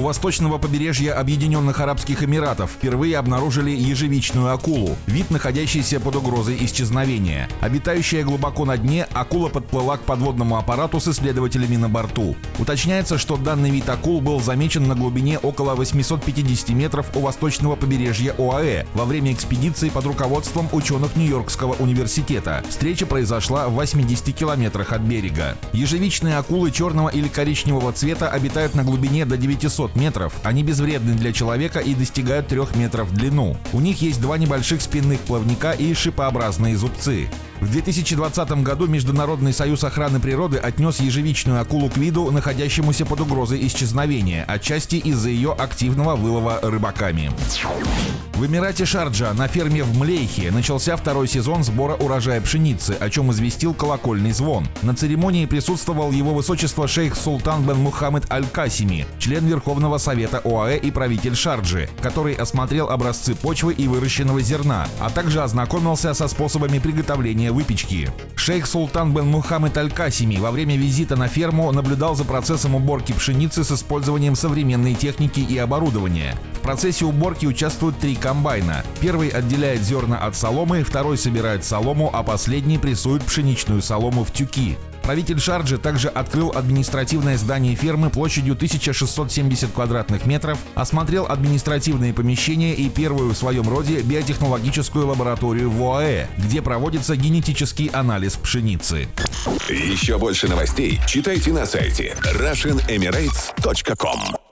У восточного побережья Объединенных Арабских Эмиратов впервые обнаружили ежевичную акулу, вид, находящийся под угрозой исчезновения. Обитающая глубоко на дне, акула подплыла к подводному аппарату с исследователями на борту. Уточняется, что данный вид акул был замечен на глубине около 850 метров у восточного побережья ОАЭ во время экспедиции под руководством ученых Нью-Йоркского университета. Встреча произошла в 80 километрах от берега. Ежевичные акулы черного или коричневого цвета обитают на глубине до 900 500 метров, они безвредны для человека и достигают 3 метров в длину. У них есть два небольших спинных плавника и шипообразные зубцы. В 2020 году Международный союз охраны природы отнес ежевичную акулу к виду, находящемуся под угрозой исчезновения, отчасти из-за ее активного вылова рыбаками. В Эмирате Шарджа на ферме в Млейхе начался второй сезон сбора урожая пшеницы, о чем известил колокольный звон. На церемонии присутствовал его высочество шейх Султан бен Мухаммед Аль-Касими, член Верховного Совета ОАЭ и правитель Шарджи, который осмотрел образцы почвы и выращенного зерна, а также ознакомился со способами приготовления выпечки. Шейх Султан бен Мухаммед Аль-Касими во время визита на ферму наблюдал за процессом уборки пшеницы с использованием современной техники и оборудования. В процессе уборки участвуют три комбайна. Первый отделяет зерна от соломы, второй собирает солому, а последний прессует пшеничную солому в тюки. Правитель Шарджи также открыл административное здание фермы площадью 1670 квадратных метров, осмотрел административные помещения и первую в своем роде биотехнологическую лабораторию в ОАЭ, где проводится генетический анализ пшеницы. Еще больше новостей читайте на сайте RussianEmirates.com